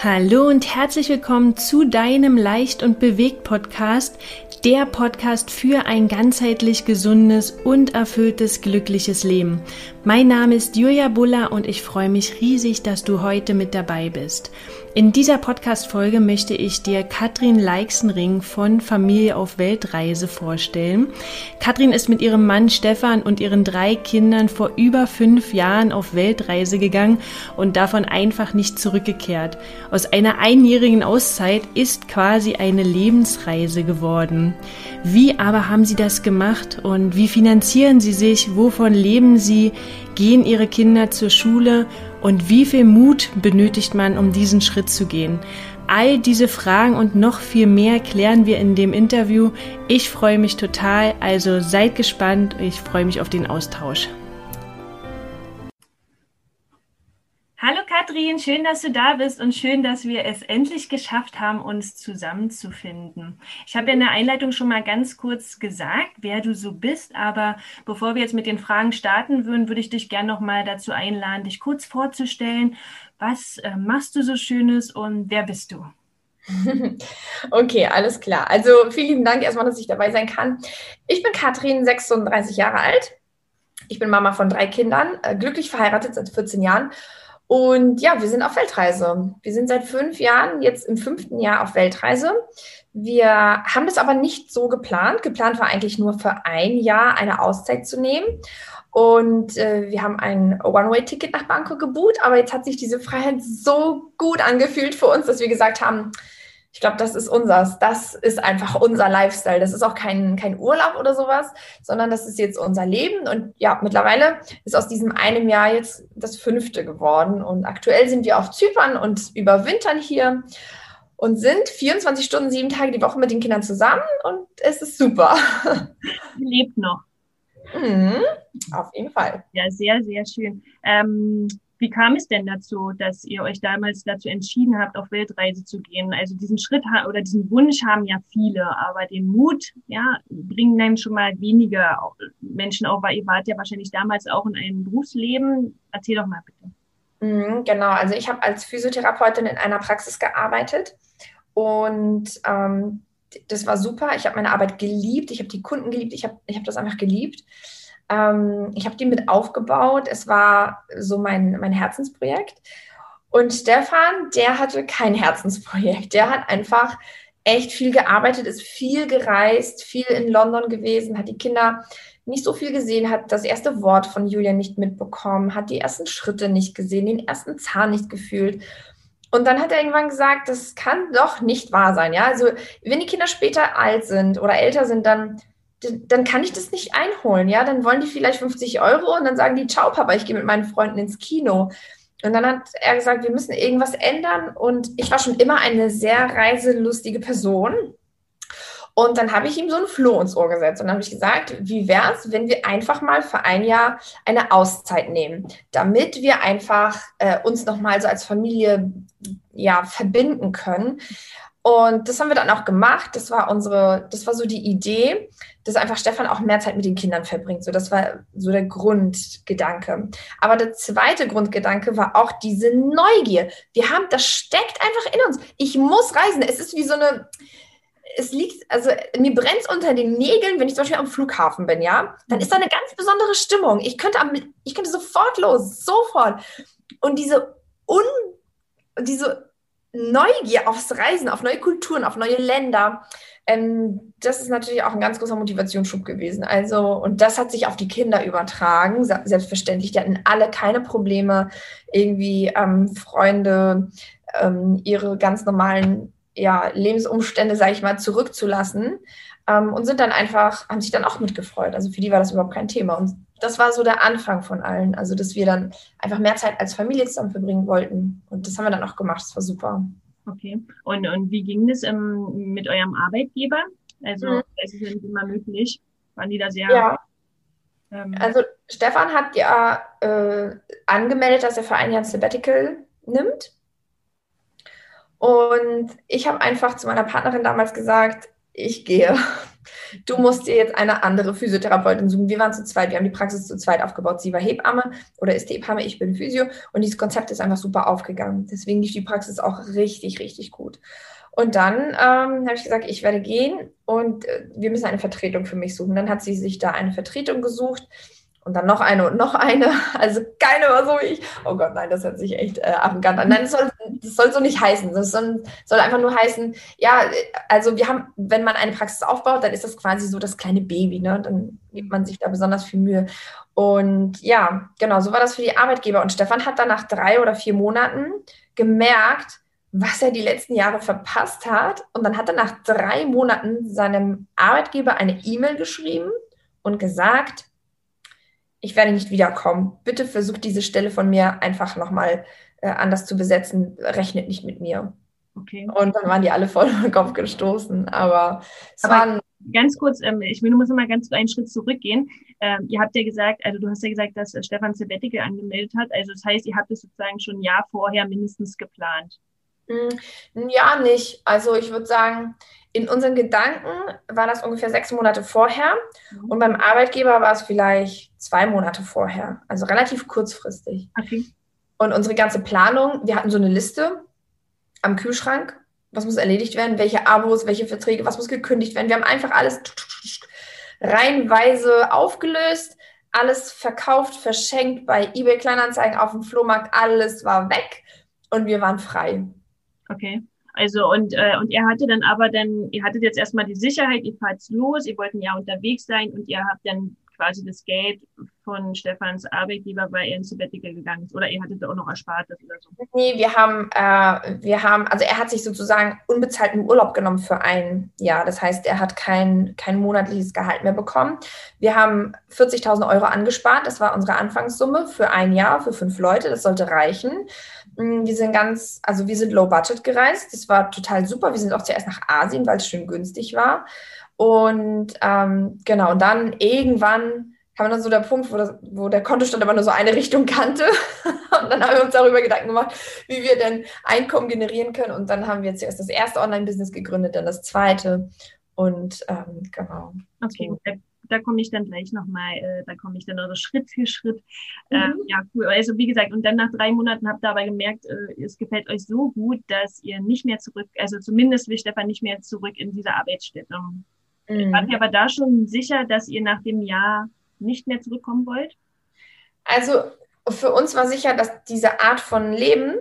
Hallo und herzlich willkommen zu deinem Leicht und bewegt Podcast, der Podcast für ein ganzheitlich gesundes und erfülltes glückliches Leben. Mein Name ist Julia Buller und ich freue mich riesig, dass du heute mit dabei bist. In dieser Podcast-Folge möchte ich dir Katrin Leixenring von Familie auf Weltreise vorstellen. Katrin ist mit ihrem Mann Stefan und ihren drei Kindern vor über fünf Jahren auf Weltreise gegangen und davon einfach nicht zurückgekehrt. Aus einer einjährigen Auszeit ist quasi eine Lebensreise geworden. Wie aber haben sie das gemacht und wie finanzieren sie sich? Wovon leben sie? Gehen ihre Kinder zur Schule? Und wie viel Mut benötigt man, um diesen Schritt zu gehen? All diese Fragen und noch viel mehr klären wir in dem Interview. Ich freue mich total, also seid gespannt. Ich freue mich auf den Austausch. Hallo Katrin, schön, dass du da bist und schön, dass wir es endlich geschafft haben, uns zusammenzufinden. Ich habe ja in der Einleitung schon mal ganz kurz gesagt, wer du so bist, aber bevor wir jetzt mit den Fragen starten würden, würde ich dich gerne noch mal dazu einladen, dich kurz vorzustellen. Was äh, machst du so Schönes und wer bist du? Okay, alles klar. Also vielen lieben Dank erstmal, dass ich dabei sein kann. Ich bin Katrin, 36 Jahre alt. Ich bin Mama von drei Kindern, äh, glücklich verheiratet seit 14 Jahren und ja, wir sind auf Weltreise. Wir sind seit fünf Jahren jetzt im fünften Jahr auf Weltreise. Wir haben das aber nicht so geplant. Geplant war eigentlich nur für ein Jahr eine Auszeit zu nehmen. Und äh, wir haben ein One-Way-Ticket nach Bangkok gebucht, aber jetzt hat sich diese Freiheit so gut angefühlt für uns, dass wir gesagt haben, ich glaube, das ist unseres. Das ist einfach unser Lifestyle. Das ist auch kein, kein Urlaub oder sowas, sondern das ist jetzt unser Leben. Und ja, mittlerweile ist aus diesem einem Jahr jetzt das fünfte geworden. Und aktuell sind wir auf Zypern und überwintern hier und sind 24 Stunden, sieben Tage die Woche mit den Kindern zusammen. Und es ist super. Lebt noch. Mhm, auf jeden Fall. Ja, sehr, sehr schön. Ähm, wie kam es denn dazu, dass ihr euch damals dazu entschieden habt, auf Weltreise zu gehen? Also diesen Schritt oder diesen Wunsch haben ja viele, aber den Mut, ja, bringen dann schon mal weniger Menschen auf, weil ihr wart ja wahrscheinlich damals auch in einem Berufsleben. Erzähl doch mal bitte. Mhm, genau, also ich habe als Physiotherapeutin in einer Praxis gearbeitet und ähm, das war super. Ich habe meine Arbeit geliebt, ich habe die Kunden geliebt, ich habe ich hab das einfach geliebt. Ähm, ich habe die mit aufgebaut. Es war so mein, mein Herzensprojekt. Und Stefan, der hatte kein Herzensprojekt. Der hat einfach echt viel gearbeitet, ist viel gereist, viel in London gewesen, hat die Kinder nicht so viel gesehen, hat das erste Wort von Julia nicht mitbekommen, hat die ersten Schritte nicht gesehen, den ersten Zahn nicht gefühlt. Und dann hat er irgendwann gesagt, das kann doch nicht wahr sein. Ja, also wenn die Kinder später alt sind oder älter sind, dann dann kann ich das nicht einholen, ja. Dann wollen die vielleicht 50 Euro und dann sagen die, ciao Papa, ich gehe mit meinen Freunden ins Kino. Und dann hat er gesagt, wir müssen irgendwas ändern. Und ich war schon immer eine sehr reiselustige Person. Und dann habe ich ihm so ein Floh ins Ohr gesetzt und dann habe ich gesagt, wie wäre es, wenn wir einfach mal für ein Jahr eine Auszeit nehmen, damit wir einfach äh, uns nochmal so als Familie ja, verbinden können. Und das haben wir dann auch gemacht. Das war unsere, das war so die Idee, dass einfach Stefan auch mehr Zeit mit den Kindern verbringt. So, das war so der Grundgedanke. Aber der zweite Grundgedanke war auch diese Neugier. Wir haben, das steckt einfach in uns. Ich muss reisen. Es ist wie so eine, es liegt, also mir brennt es unter den Nägeln, wenn ich zum Beispiel am Flughafen bin, ja, dann ist da eine ganz besondere Stimmung. Ich könnte, am, ich könnte sofort los, sofort. Und diese un, diese Neugier aufs Reisen, auf neue Kulturen, auf neue Länder, ähm, das ist natürlich auch ein ganz großer Motivationsschub gewesen. Also, und das hat sich auf die Kinder übertragen, selbstverständlich. Die hatten alle keine Probleme, irgendwie ähm, Freunde, ähm, ihre ganz normalen ja, Lebensumstände, sage ich mal, zurückzulassen ähm, und sind dann einfach, haben sich dann auch mitgefreut. Also für die war das überhaupt kein Thema. Und das war so der Anfang von allen. Also, dass wir dann einfach mehr Zeit als Familie zusammen verbringen wollten. Und das haben wir dann auch gemacht. Das war super. Okay. Und, und wie ging das ähm, mit eurem Arbeitgeber? Also, mhm. es ist ja nicht immer möglich. Waren die da sehr. Ja. Ähm, also, Stefan hat ja äh, angemeldet, dass er für ein Jahr ein Sabbatical nimmt. Und ich habe einfach zu meiner Partnerin damals gesagt, ich gehe. Du musst dir jetzt eine andere Physiotherapeutin suchen. Wir waren zu zweit, wir haben die Praxis zu zweit aufgebaut. Sie war Hebamme oder ist Hebamme, ich bin Physio und dieses Konzept ist einfach super aufgegangen. Deswegen lief die Praxis auch richtig, richtig gut. Und dann ähm, habe ich gesagt, ich werde gehen und äh, wir müssen eine Vertretung für mich suchen. Dann hat sie sich da eine Vertretung gesucht und dann noch eine und noch eine. Also keine war so wie ich. Oh Gott, nein, das hört sich echt äh, arrogant an. Nein, das soll, das soll so nicht heißen. Das soll, soll einfach nur heißen, ja, also wir haben, wenn man eine Praxis aufbaut, dann ist das quasi so das kleine Baby, ne? Dann gibt man sich da besonders viel Mühe. Und ja, genau, so war das für die Arbeitgeber. Und Stefan hat dann nach drei oder vier Monaten gemerkt, was er die letzten Jahre verpasst hat. Und dann hat er nach drei Monaten seinem Arbeitgeber eine E-Mail geschrieben und gesagt, ich werde nicht wiederkommen. Bitte versucht diese Stelle von mir einfach nochmal äh, anders zu besetzen. Rechnet nicht mit mir. Okay. Und dann waren die alle voll den Kopf gestoßen. Aber es Aber waren. Ganz kurz, ähm, ich will nur mal ganz einen Schritt zurückgehen. Ähm, ihr habt ja gesagt, also du hast ja gesagt, dass äh, Stefan Sabbatical angemeldet hat. Also das heißt, ihr habt es sozusagen schon ein Jahr vorher mindestens geplant. Hm, ja, nicht. Also ich würde sagen, in unseren Gedanken war das ungefähr sechs Monate vorher mhm. und beim Arbeitgeber war es vielleicht zwei Monate vorher. Also relativ kurzfristig. Okay. Und unsere ganze Planung, wir hatten so eine Liste am Kühlschrank, was muss erledigt werden, welche Abos, welche Verträge, was muss gekündigt werden. Wir haben einfach alles reihenweise aufgelöst, alles verkauft, verschenkt bei eBay Kleinanzeigen auf dem Flohmarkt, alles war weg und wir waren frei. Okay. Also und, äh, und er hatte dann aber dann, ihr hattet jetzt erstmal die Sicherheit, ihr fahrt los, ihr wollten ja unterwegs sein und ihr habt dann quasi das Geld von Stefans Arbeitgeber, weil er ins Sabbatical gegangen ist. Oder ihr hattet auch noch Erspartes oder so? Nee, wir haben, äh, wir haben, also er hat sich sozusagen unbezahlten Urlaub genommen für ein Jahr. Das heißt, er hat kein, kein monatliches Gehalt mehr bekommen. Wir haben 40.000 Euro angespart. Das war unsere Anfangssumme für ein Jahr, für fünf Leute. Das sollte reichen. Mm, wir sind ganz, also wir sind low budget gereist. Das war total super. Wir sind auch zuerst nach Asien, weil es schön günstig war. Und ähm, genau, und dann irgendwann kam dann so der Punkt, wo, das, wo der Kontostand aber nur so eine Richtung kannte. und dann haben wir uns darüber Gedanken gemacht, wie wir denn Einkommen generieren können. Und dann haben wir zuerst das erste Online-Business gegründet, dann das zweite. Und ähm, genau. Okay. Da komme ich dann gleich nochmal, äh, da komme ich dann also Schritt für Schritt. Äh, mhm. ja, cool. Also wie gesagt, und dann nach drei Monaten habt ihr aber gemerkt, äh, es gefällt euch so gut, dass ihr nicht mehr zurück, also zumindest will Stefan nicht mehr zurück in diese Arbeitsstätte. Mhm. Wart ihr aber da schon sicher, dass ihr nach dem Jahr nicht mehr zurückkommen wollt? Also für uns war sicher, dass diese Art von Leben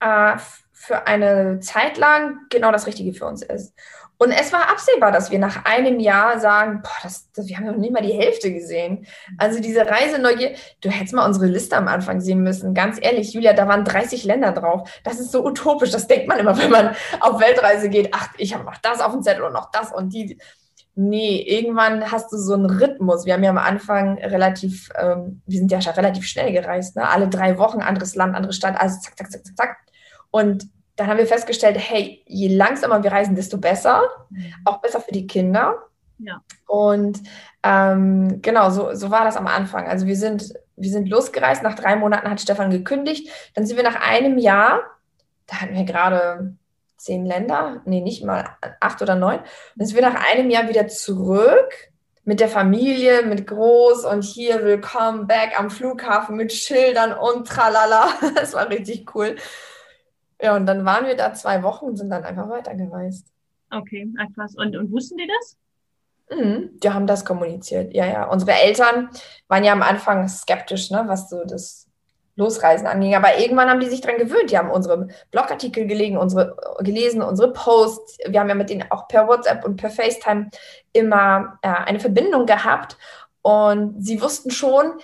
äh, für eine Zeit lang genau das Richtige für uns ist. Und es war absehbar, dass wir nach einem Jahr sagen, boah, das, das, wir haben noch nicht mal die Hälfte gesehen. Also diese Reiseneugier, du hättest mal unsere Liste am Anfang sehen müssen. Ganz ehrlich, Julia, da waren 30 Länder drauf. Das ist so utopisch. Das denkt man immer, wenn man auf Weltreise geht. Ach, ich habe noch das auf dem Zettel und noch das und die. Nee, irgendwann hast du so einen Rhythmus. Wir haben ja am Anfang relativ, ähm, wir sind ja schon relativ schnell gereist, ne? alle drei Wochen, anderes Land, andere Stadt, also zack, zack, zack, zack, zack. Und dann haben wir festgestellt, hey, je langsamer wir reisen, desto besser, mhm. auch besser für die Kinder. Ja. Und ähm, genau, so, so war das am Anfang. Also wir sind, wir sind losgereist, nach drei Monaten hat Stefan gekündigt, dann sind wir nach einem Jahr, da hatten wir gerade zehn Länder, nee, nicht mal acht oder neun. Und dann sind wir nach einem Jahr wieder zurück mit der Familie, mit Groß und hier willkommen back am Flughafen mit Schildern und tralala. Das war richtig cool. Ja, und dann waren wir da zwei Wochen und sind dann einfach weitergereist. Okay, krass. Und, und wussten die das? Mhm, die haben das kommuniziert, ja, ja. Unsere Eltern waren ja am Anfang skeptisch, ne, was so das Losreisen anging. Aber irgendwann haben die sich dran gewöhnt. Die haben unsere Blogartikel gelegen, unsere, gelesen, unsere Posts. Wir haben ja mit denen auch per WhatsApp und per FaceTime immer äh, eine Verbindung gehabt. Und sie wussten schon,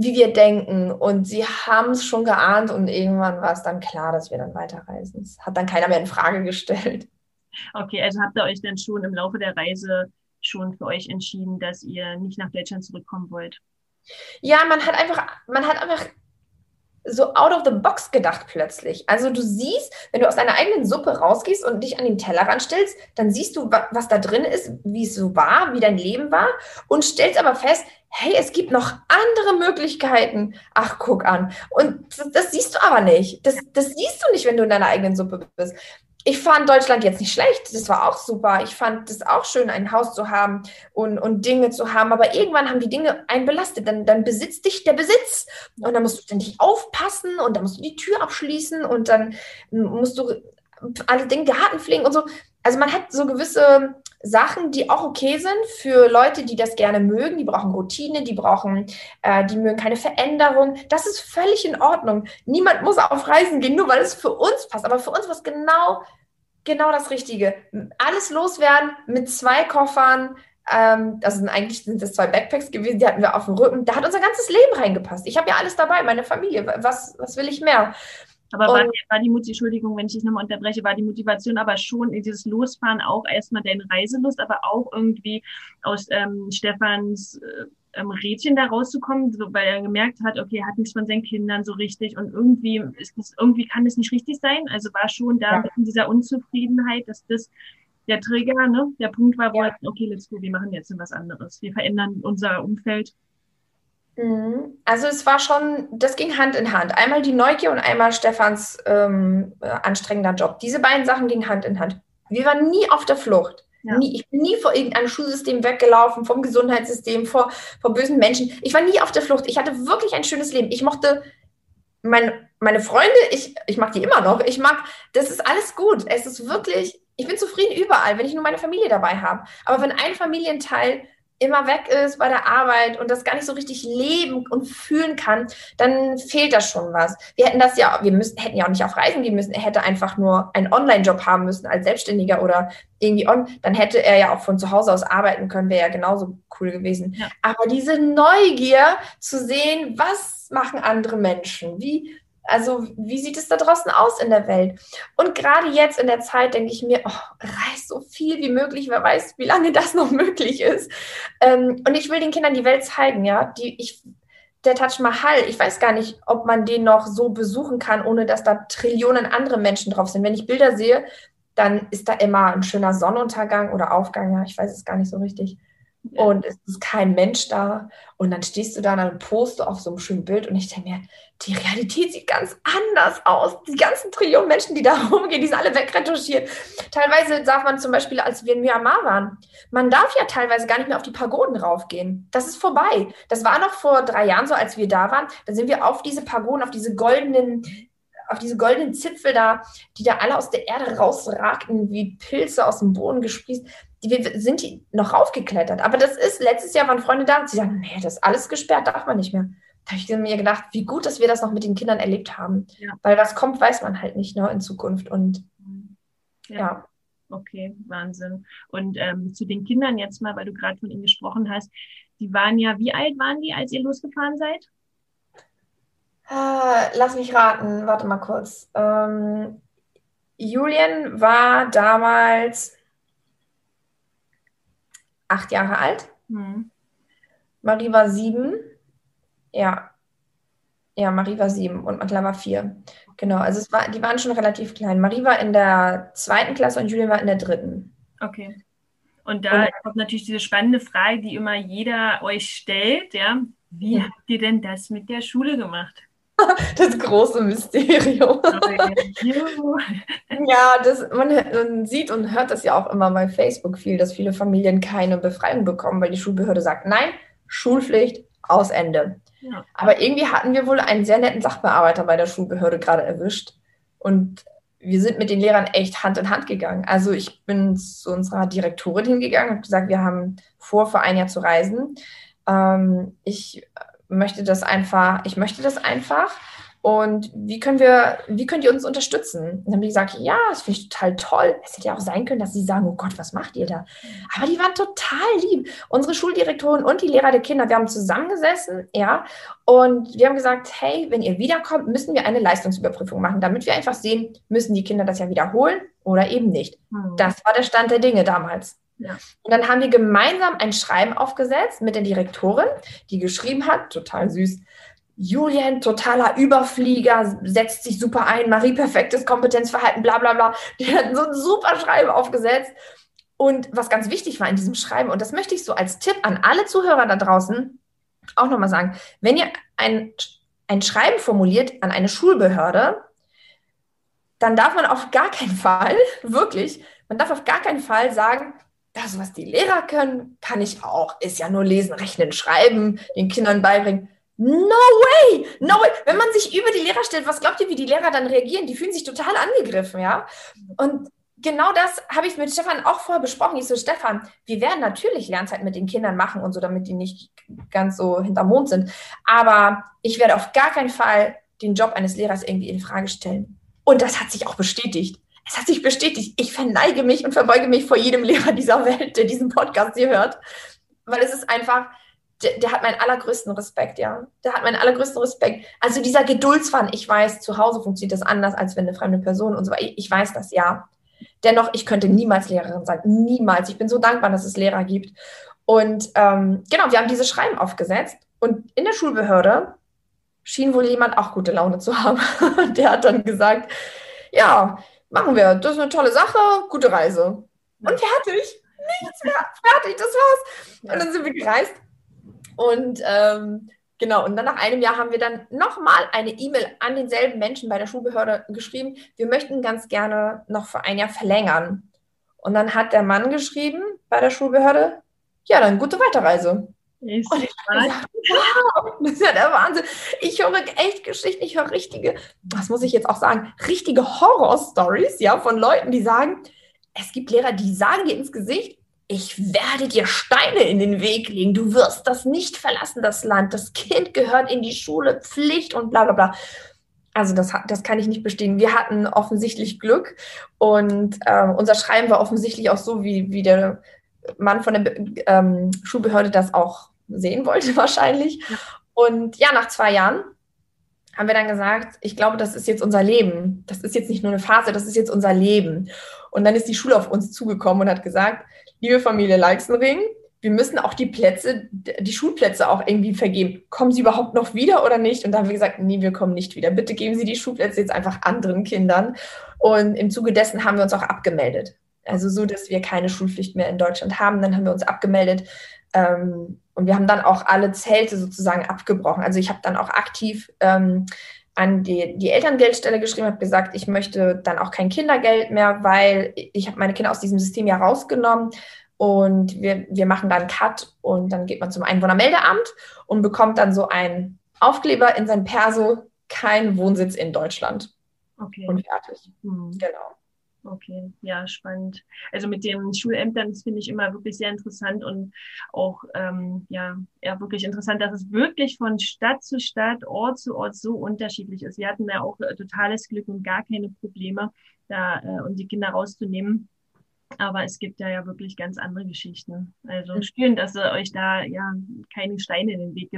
wie wir denken. Und sie haben es schon geahnt. Und irgendwann war es dann klar, dass wir dann weiterreisen. Das hat dann keiner mehr in Frage gestellt. Okay, also habt ihr euch dann schon im Laufe der Reise schon für euch entschieden, dass ihr nicht nach Deutschland zurückkommen wollt? Ja, man hat einfach, man hat einfach so out of the box gedacht plötzlich. Also du siehst, wenn du aus deiner eigenen Suppe rausgehst und dich an den Tellerrand stellst, dann siehst du, was da drin ist, wie es so war, wie dein Leben war und stellst aber fest, hey, es gibt noch andere Möglichkeiten. Ach, guck an. Und das, das siehst du aber nicht. Das, das siehst du nicht, wenn du in deiner eigenen Suppe bist ich fand Deutschland jetzt nicht schlecht. Das war auch super. Ich fand es auch schön, ein Haus zu haben und, und Dinge zu haben. Aber irgendwann haben die Dinge einen belastet. Dann, dann besitzt dich der Besitz. Und dann musst du ständig aufpassen und dann musst du die Tür abschließen und dann musst du alle den Garten pflegen und so. Also man hat so gewisse Sachen, die auch okay sind für Leute, die das gerne mögen. Die brauchen Routine, die brauchen, äh, die mögen keine Veränderung. Das ist völlig in Ordnung. Niemand muss auf Reisen gehen, nur weil es für uns passt. Aber für uns war es genau, genau das Richtige. Alles loswerden mit zwei Koffern. Ähm, also eigentlich sind das zwei Backpacks gewesen, die hatten wir auf dem Rücken. Da hat unser ganzes Leben reingepasst. Ich habe ja alles dabei, meine Familie. Was, was will ich mehr? Aber war, war, die Motivation, Entschuldigung, wenn ich dich nochmal unterbreche, war die Motivation aber schon in dieses Losfahren auch erstmal deine Reiselust, aber auch irgendwie aus ähm, Stefans äh, ähm, Rädchen da rauszukommen, so, weil er gemerkt hat, okay, er hat nichts von seinen Kindern so richtig und irgendwie ist das, irgendwie kann das nicht richtig sein. Also war schon da ja. in dieser Unzufriedenheit, dass das der Trigger, ne, der Punkt war, wo ja. er, okay, let's go, wir machen jetzt was anderes. Wir verändern unser Umfeld. Also es war schon, das ging Hand in Hand. Einmal die Neugier und einmal Stefans ähm, äh, anstrengender Job. Diese beiden Sachen gingen Hand in Hand. Wir waren nie auf der Flucht. Ja. Nie, ich bin nie vor irgendeinem Schulsystem weggelaufen, vom Gesundheitssystem, vor, vor bösen Menschen. Ich war nie auf der Flucht. Ich hatte wirklich ein schönes Leben. Ich mochte mein, meine Freunde, ich, ich mag die immer noch. Ich mag, das ist alles gut. Es ist wirklich, ich bin zufrieden überall, wenn ich nur meine Familie dabei habe. Aber wenn ein Familienteil immer weg ist bei der Arbeit und das gar nicht so richtig leben und fühlen kann, dann fehlt da schon was. Wir hätten das ja, wir müssen, hätten ja auch nicht auf Reisen gehen müssen. Er hätte einfach nur einen Online-Job haben müssen als Selbstständiger oder irgendwie on. Dann hätte er ja auch von zu Hause aus arbeiten können, wäre ja genauso cool gewesen. Ja. Aber diese Neugier zu sehen, was machen andere Menschen? Wie, also wie sieht es da draußen aus in der Welt? Und gerade jetzt in der Zeit denke ich mir, oh, reiß so viel wie möglich, wer weiß, wie lange das noch möglich ist. Ähm, und ich will den Kindern die Welt zeigen, ja. Die, ich, der Taj Mahal, ich weiß gar nicht, ob man den noch so besuchen kann, ohne dass da Trillionen andere Menschen drauf sind. Wenn ich Bilder sehe, dann ist da immer ein schöner Sonnenuntergang oder Aufgang, ja, ich weiß es gar nicht so richtig und es ist kein Mensch da. Und dann stehst du da und dann postest auf so einem schönen Bild und ich denke mir, die Realität sieht ganz anders aus. Die ganzen Trillionen Menschen, die da rumgehen, die sind alle wegretuschiert. Teilweise darf man zum Beispiel, als wir in Myanmar waren, man darf ja teilweise gar nicht mehr auf die Pagoden raufgehen. Das ist vorbei. Das war noch vor drei Jahren so, als wir da waren. Da sind wir auf diese Pagoden, auf diese goldenen auf diese goldenen Zipfel da, die da alle aus der Erde rausragten, wie Pilze aus dem Boden gesprießt die, wir sind die noch raufgeklettert. Aber das ist, letztes Jahr waren Freunde da und sie sagen, nee, das ist alles gesperrt, darf man nicht mehr. Da habe ich mir gedacht, wie gut, dass wir das noch mit den Kindern erlebt haben. Ja. Weil was kommt, weiß man halt nicht ne, in Zukunft. Und ja. ja. Okay, Wahnsinn. Und ähm, zu den Kindern jetzt mal, weil du gerade von ihnen gesprochen hast, die waren ja, wie alt waren die, als ihr losgefahren seid? Äh, lass mich raten, warte mal kurz. Ähm, Julian war damals acht Jahre alt. Mhm. Marie war sieben. Ja. Ja, Marie war sieben und Matla war vier. Genau, also es war, die waren schon relativ klein. Marie war in der zweiten Klasse und Julian war in der dritten. Okay. Und da und, kommt natürlich diese spannende Frage, die immer jeder euch stellt, ja. Wie habt ihr denn das mit der Schule gemacht? das große Mysterium. ja, das, man, man, sieht und hört das ja auch immer bei Facebook viel, dass viele Familien keine Befreiung bekommen, weil die Schulbehörde sagt, nein, Schulpflicht aus Ende. Ja. Aber irgendwie hatten wir wohl einen sehr netten Sachbearbeiter bei der Schulbehörde gerade erwischt. Und wir sind mit den Lehrern echt Hand in Hand gegangen. Also ich bin zu unserer Direktorin hingegangen und gesagt, wir haben vor, für ein Jahr zu reisen. Ähm, ich möchte das einfach, ich möchte das einfach. Und wie können wir, wie könnt ihr uns unterstützen? Und dann haben die gesagt, ja, das finde ich total toll. Es hätte ja auch sein können, dass sie sagen, oh Gott, was macht ihr da? Aber die waren total lieb. Unsere Schuldirektorin und die Lehrer der Kinder, wir haben zusammengesessen, ja, und wir haben gesagt, hey, wenn ihr wiederkommt, müssen wir eine Leistungsüberprüfung machen, damit wir einfach sehen, müssen die Kinder das ja wiederholen oder eben nicht. Hm. Das war der Stand der Dinge damals. Ja. Und dann haben wir gemeinsam ein Schreiben aufgesetzt mit der Direktorin, die geschrieben hat, total süß. Julian, totaler Überflieger, setzt sich super ein, Marie, perfektes Kompetenzverhalten, bla bla bla. Die hat so ein super Schreiben aufgesetzt. Und was ganz wichtig war in diesem Schreiben, und das möchte ich so als Tipp an alle Zuhörer da draußen, auch nochmal sagen, wenn ihr ein, ein Schreiben formuliert an eine Schulbehörde, dann darf man auf gar keinen Fall, wirklich, man darf auf gar keinen Fall sagen, das, was die Lehrer können, kann ich auch. Ist ja nur lesen, rechnen, schreiben, den Kindern beibringen. No way! No way! Wenn man sich über die Lehrer stellt, was glaubt ihr, wie die Lehrer dann reagieren? Die fühlen sich total angegriffen, ja? Und genau das habe ich mit Stefan auch vorher besprochen. Ich so, Stefan, wir werden natürlich Lernzeit mit den Kindern machen und so, damit die nicht ganz so hinterm Mond sind. Aber ich werde auf gar keinen Fall den Job eines Lehrers irgendwie in Frage stellen. Und das hat sich auch bestätigt. Es hat sich bestätigt. Ich verneige mich und verbeuge mich vor jedem Lehrer dieser Welt, der diesen Podcast hier hört. Weil es ist einfach, der, der, hat meinen allergrößten Respekt, ja. Der hat meinen allergrößten Respekt. Also dieser Geduldsfahren, ich weiß, zu Hause funktioniert das anders, als wenn eine fremde Person und so weiter. Ich, weiß das, ja. Dennoch, ich könnte niemals Lehrerin sein. Niemals. Ich bin so dankbar, dass es Lehrer gibt. Und ähm, genau, wir haben diese Schreiben aufgesetzt. Und in der Schulbehörde schien wohl jemand auch gute Laune zu haben. der hat dann gesagt, ja, machen wir. Das ist eine tolle Sache. Gute Reise. Und fertig. Nichts mehr. Fertig, das war's. Und dann sind wir gereist. Und ähm, genau, und dann nach einem Jahr haben wir dann nochmal eine E-Mail an denselben Menschen bei der Schulbehörde geschrieben. Wir möchten ganz gerne noch für ein Jahr verlängern. Und dann hat der Mann geschrieben bei der Schulbehörde, ja, dann gute Weiterreise. Ist und ich gesagt, wow, das ist ja der Wahnsinn. Ich höre echt Geschichten, ich höre richtige, was muss ich jetzt auch sagen, richtige Horror-Stories, ja, von Leuten, die sagen, es gibt Lehrer, die sagen dir ins Gesicht, ich werde dir Steine in den Weg legen, du wirst das nicht verlassen, das Land, das Kind gehört in die Schule, Pflicht und bla bla bla. Also das, das kann ich nicht bestehen. Wir hatten offensichtlich Glück und äh, unser Schreiben war offensichtlich auch so, wie, wie der Mann von der ähm, Schulbehörde das auch sehen wollte wahrscheinlich. Und ja, nach zwei Jahren haben wir dann gesagt, ich glaube, das ist jetzt unser Leben. Das ist jetzt nicht nur eine Phase, das ist jetzt unser Leben. Und dann ist die Schule auf uns zugekommen und hat gesagt, liebe Familie Leixenring, wir müssen auch die Plätze, die Schulplätze auch irgendwie vergeben. Kommen Sie überhaupt noch wieder oder nicht? Und da haben wir gesagt, nee, wir kommen nicht wieder. Bitte geben Sie die Schulplätze jetzt einfach anderen Kindern. Und im Zuge dessen haben wir uns auch abgemeldet. Also so, dass wir keine Schulpflicht mehr in Deutschland haben. Dann haben wir uns abgemeldet. Ähm, und wir haben dann auch alle Zelte sozusagen abgebrochen. Also ich habe dann auch aktiv ähm, an die, die Elterngeldstelle geschrieben, habe gesagt, ich möchte dann auch kein Kindergeld mehr, weil ich habe meine Kinder aus diesem System ja rausgenommen und wir, wir machen dann Cut und dann geht man zum Einwohnermeldeamt und bekommt dann so einen Aufkleber in sein Perso, kein Wohnsitz in Deutschland. Okay. Und fertig. Mhm. Genau. Okay, ja, spannend. Also mit den Schulämtern, das finde ich immer wirklich sehr interessant und auch ähm, ja, ja wirklich interessant, dass es wirklich von Stadt zu Stadt, Ort zu Ort so unterschiedlich ist. Wir hatten ja auch äh, totales Glück und gar keine Probleme, da äh, und die Kinder rauszunehmen. Aber es gibt ja ja wirklich ganz andere Geschichten. Also schön, dass äh, euch da ja keine Steine in den Weg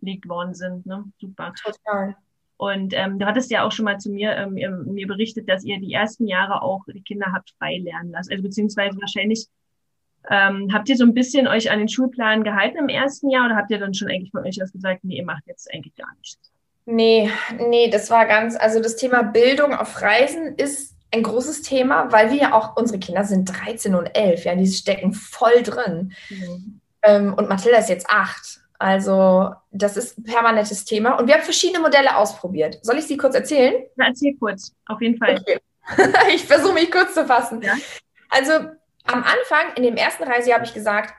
gelegt worden sind. Ne? Super. Total. Und ähm, du hattest ja auch schon mal zu mir ähm, mir berichtet, dass ihr die ersten Jahre auch die Kinder habt frei lernen lassen. Also beziehungsweise wahrscheinlich ähm, habt ihr so ein bisschen euch an den Schulplan gehalten im ersten Jahr oder habt ihr dann schon eigentlich von euch aus gesagt, nee, ihr macht jetzt eigentlich gar nichts? Nee, nee, das war ganz, also das Thema Bildung auf Reisen ist ein großes Thema, weil wir ja auch, unsere Kinder sind 13 und 11, ja, die stecken voll drin. Mhm. Ähm, und Mathilda ist jetzt acht. Also das ist ein permanentes Thema und wir haben verschiedene Modelle ausprobiert. Soll ich sie kurz erzählen? Na, erzähl kurz, auf jeden Fall. Okay. ich versuche mich kurz zu fassen. Ja? Also am Anfang, in dem ersten Reisejahr, habe ich gesagt,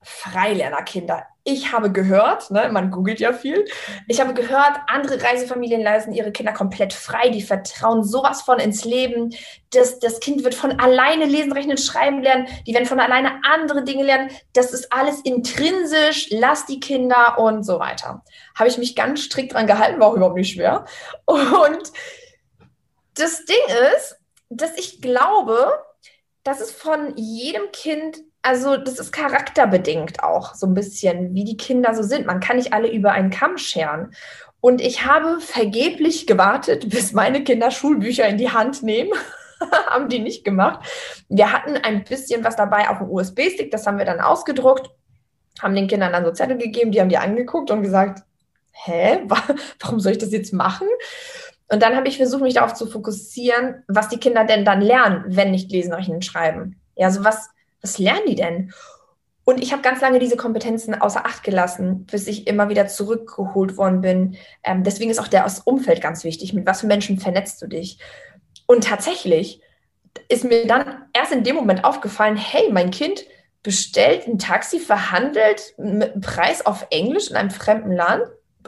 Freilernerkinder. Ich habe gehört, ne, man googelt ja viel, ich habe gehört, andere Reisefamilien lassen ihre Kinder komplett frei, die vertrauen sowas von ins Leben. Das, das Kind wird von alleine lesen, rechnen, schreiben lernen, die werden von alleine andere Dinge lernen. Das ist alles intrinsisch, lass die Kinder und so weiter. Habe ich mich ganz strikt dran gehalten, war auch überhaupt nicht schwer. Und das Ding ist, dass ich glaube, dass es von jedem Kind also das ist charakterbedingt auch so ein bisschen, wie die Kinder so sind. Man kann nicht alle über einen Kamm scheren. Und ich habe vergeblich gewartet, bis meine Kinder Schulbücher in die Hand nehmen. haben die nicht gemacht. Wir hatten ein bisschen was dabei auf dem USB-Stick, das haben wir dann ausgedruckt, haben den Kindern dann so Zettel gegeben, die haben die angeguckt und gesagt, hä, warum soll ich das jetzt machen? Und dann habe ich versucht, mich darauf zu fokussieren, was die Kinder denn dann lernen, wenn nicht lesen, rechnen, schreiben. Ja, so was, was lernen die denn? Und ich habe ganz lange diese Kompetenzen außer Acht gelassen, bis ich immer wieder zurückgeholt worden bin. Ähm, deswegen ist auch das Umfeld ganz wichtig. Mit was für Menschen vernetzt du dich? Und tatsächlich ist mir dann erst in dem Moment aufgefallen, hey, mein Kind bestellt ein Taxi, verhandelt mit einem Preis auf Englisch in einem fremden Land.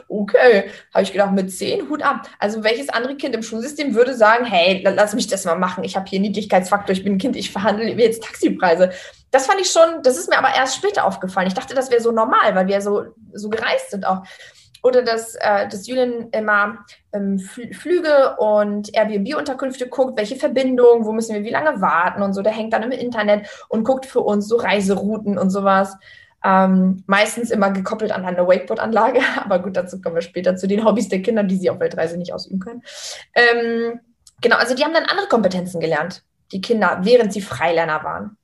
Okay, habe ich gedacht, mit zehn, Hut ab. Also welches andere Kind im Schulsystem würde sagen, hey, lass mich das mal machen. Ich habe hier Niedlichkeitsfaktor, ich bin ein Kind, ich verhandle jetzt Taxipreise. Das fand ich schon, das ist mir aber erst später aufgefallen. Ich dachte, das wäre so normal, weil wir so, so gereist sind auch. Oder dass, äh, dass Julian immer ähm, Flüge und Airbnb-Unterkünfte guckt, welche Verbindungen, wo müssen wir wie lange warten und so. Der hängt dann im Internet und guckt für uns so Reiserouten und sowas. Ähm, meistens immer gekoppelt an eine Wakeboard-Anlage, aber gut, dazu kommen wir später zu den Hobbys der Kinder, die sie auf Weltreise nicht ausüben können. Ähm, genau, also die haben dann andere Kompetenzen gelernt, die Kinder, während sie Freilerner waren.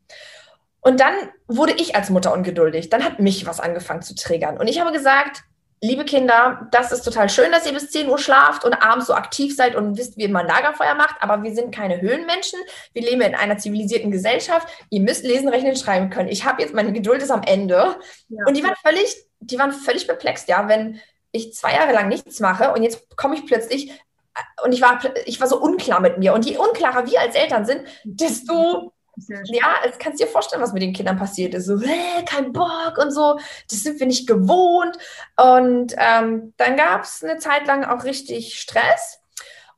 Und dann wurde ich als Mutter ungeduldig. Dann hat mich was angefangen zu triggern. Und ich habe gesagt, liebe Kinder, das ist total schön, dass ihr bis 10 Uhr schlaft und abends so aktiv seid und wisst, wie man Lagerfeuer macht, aber wir sind keine Höhlenmenschen. Wir leben in einer zivilisierten Gesellschaft. Ihr müsst lesen, rechnen, schreiben können. Ich habe jetzt, meine Geduld ist am Ende. Ja. Und die waren völlig, die waren völlig perplex, ja, wenn ich zwei Jahre lang nichts mache und jetzt komme ich plötzlich äh, und ich war, ich war so unklar mit mir. Und je unklarer wir als Eltern sind, desto ja, es kannst dir vorstellen, was mit den Kindern passiert ist. So, äh, kein Bock und so, das sind wir nicht gewohnt. Und ähm, dann gab es eine Zeit lang auch richtig Stress.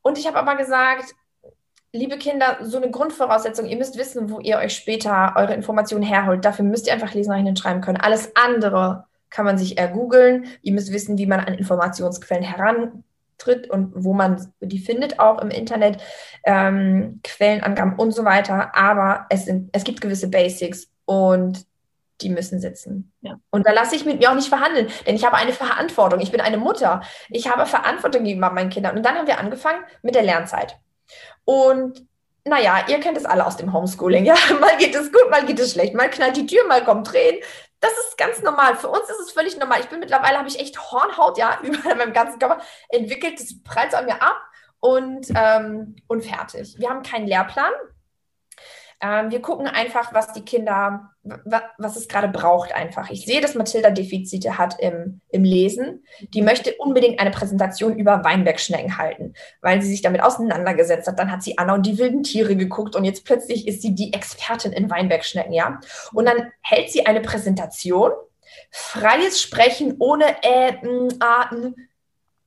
Und ich habe aber gesagt, liebe Kinder, so eine Grundvoraussetzung, ihr müsst wissen, wo ihr euch später eure Informationen herholt. Dafür müsst ihr einfach lesen, rechnen, schreiben können. Alles andere kann man sich ergoogeln. Ihr müsst wissen, wie man an Informationsquellen heran tritt und wo man die findet, auch im Internet, ähm, Quellenangaben und so weiter. Aber es, sind, es gibt gewisse Basics und die müssen sitzen. Ja. Und da lasse ich mit mir auch nicht verhandeln, denn ich habe eine Verantwortung. Ich bin eine Mutter. Ich habe Verantwortung gegenüber meinen Kindern. Und dann haben wir angefangen mit der Lernzeit. Und naja, ihr kennt es alle aus dem Homeschooling. Ja, mal geht es gut, mal geht es schlecht. Mal knallt die Tür, mal kommt Tränen. Das ist ganz normal. Für uns ist es völlig normal. Ich bin mittlerweile, habe ich echt Hornhaut, ja, über meinem ganzen Körper entwickelt. Das prallt an mir ab und, ähm, und fertig. Wir haben keinen Lehrplan. Ähm, wir gucken einfach, was die Kinder, was es gerade braucht einfach. Ich sehe, dass Mathilda Defizite hat im, im Lesen. Die möchte unbedingt eine Präsentation über Weinbergschnecken halten, weil sie sich damit auseinandergesetzt hat. Dann hat sie Anna und die wilden Tiere geguckt und jetzt plötzlich ist sie die Expertin in Weinbergschnecken, ja. Und dann hält sie eine Präsentation, freies Sprechen ohne Äten, Arten,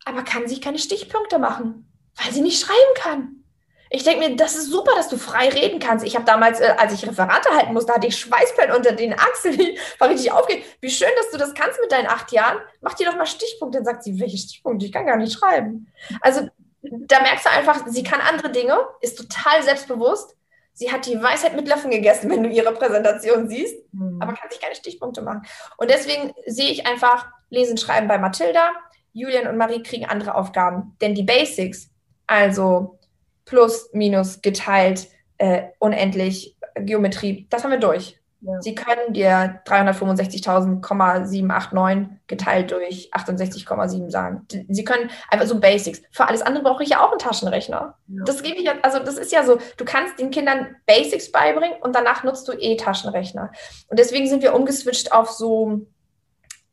aber kann sich keine Stichpunkte machen, weil sie nicht schreiben kann. Ich denke mir, das ist super, dass du frei reden kannst. Ich habe damals, äh, als ich Referate halten musste, hatte ich Schweißperlen unter den Achseln. Ich war richtig aufgeregt. Wie schön, dass du das kannst mit deinen acht Jahren. Mach dir doch mal Stichpunkte. Dann sagt sie, welche Stichpunkte? Ich kann gar nicht schreiben. Also da merkst du einfach, sie kann andere Dinge, ist total selbstbewusst. Sie hat die Weisheit mit Löffeln gegessen, wenn du ihre Präsentation siehst, mhm. aber kann sich keine Stichpunkte machen. Und deswegen sehe ich einfach Lesen, Schreiben bei Mathilda. Julian und Marie kriegen andere Aufgaben. Denn die Basics, also plus, minus, geteilt, äh, unendlich, Geometrie, das haben wir durch. Ja. Sie können dir 365.789 geteilt durch 68,7 sagen. Sie können einfach so Basics. Für alles andere brauche ich ja auch einen Taschenrechner. Ja. Das gebe ich ja, also das ist ja so, du kannst den Kindern Basics beibringen und danach nutzt du eh Taschenrechner. Und deswegen sind wir umgeswitcht auf so